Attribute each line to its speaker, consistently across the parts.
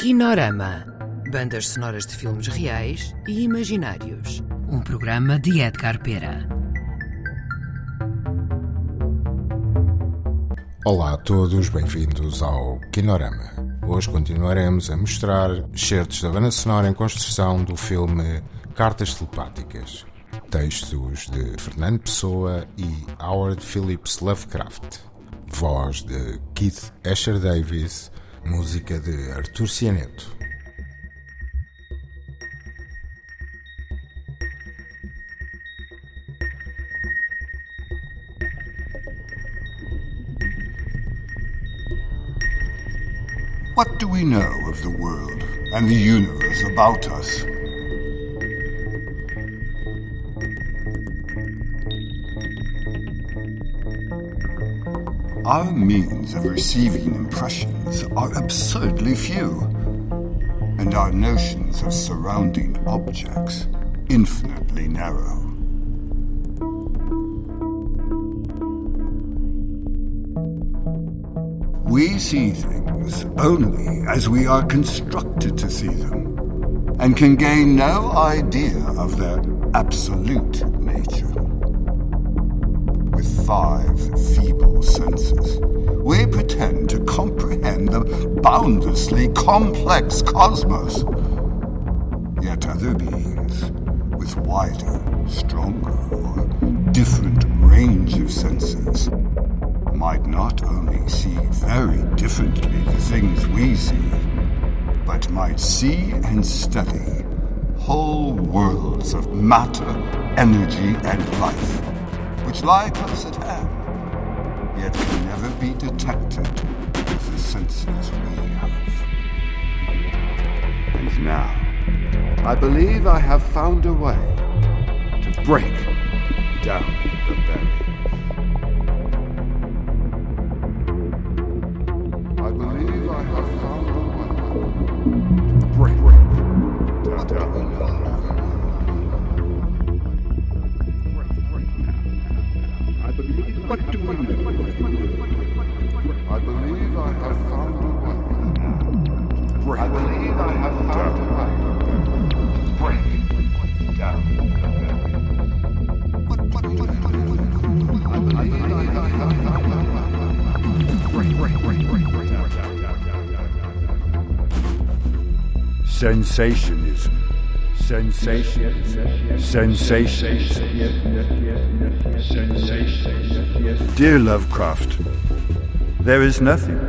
Speaker 1: Kinorama. Bandas sonoras de filmes reais e imaginários. Um programa de Edgar Pera.
Speaker 2: Olá a todos, bem-vindos ao Kinorama. Hoje continuaremos a mostrar excertos da banda sonora em construção do filme Cartas Telepáticas. Textos de Fernando Pessoa e Howard Phillips Lovecraft. Voz de Keith Asher Davis. Música de Artur Cianeto.
Speaker 3: What do we know of the world and the universe about us? Our means of receiving impressions are absurdly few, and our notions of surrounding objects infinitely narrow. We see things only as we are constructed to see them, and can gain no idea of their absolute nature. With five feeble senses, we pretend to comprehend the boundlessly complex cosmos. Yet other beings, with wider, stronger, or different range of senses, might not only see very differently the things we see, but might see and study whole worlds of matter, energy, and life, which lie close at hand, yet can never be detected with the senses we have. And now, I believe I have found a way to break down break. I believe I have found a way to break down I believe I have found a break, break, break, break, break down, down, down, down, down.
Speaker 4: Sensationism. Sensationism. Sensationism. Dear Lovecraft, there is nothing,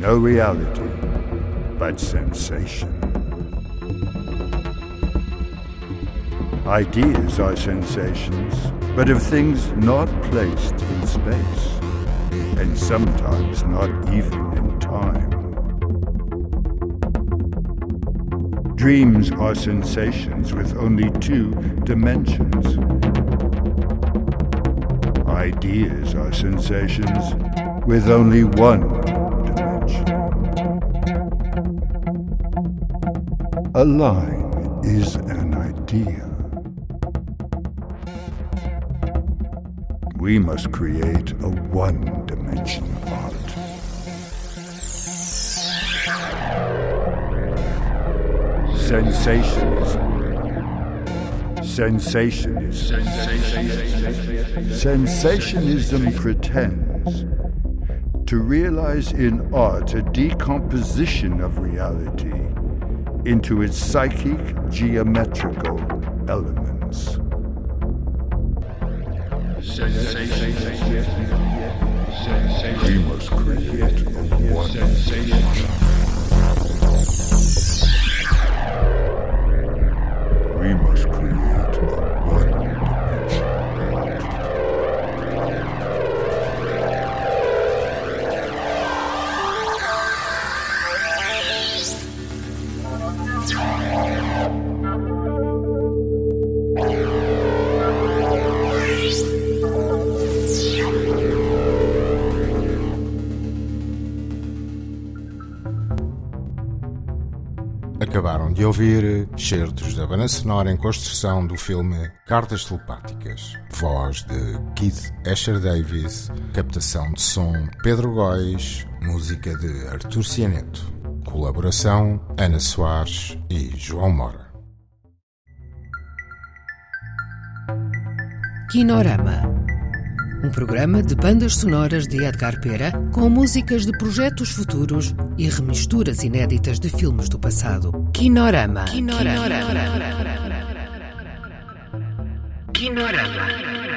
Speaker 4: no reality, but sensation. Ideas are sensations, but of things not placed in space, and sometimes not even in time. Dreams are sensations with only two dimensions. Ideas are sensations with only one A line is an idea. We must create a one dimensional art. Sensationism. Sensationism. Sensationism pretends to realize in art a decomposition of reality into its psychic geometrical elements. We must create
Speaker 2: Acabaram de ouvir certos da banda sonora em construção do filme Cartas Telepáticas. Voz de Keith Asher Davis, captação de som Pedro Góis, música de Artur Cianeto. Colaboração Ana Soares e João Mora.
Speaker 1: Kinorama. Um programa de bandas sonoras de Edgar Pera com músicas de projetos futuros e remisturas inéditas de filmes do passado. Kinorama. Kinorama. Kinorama. Kinorama.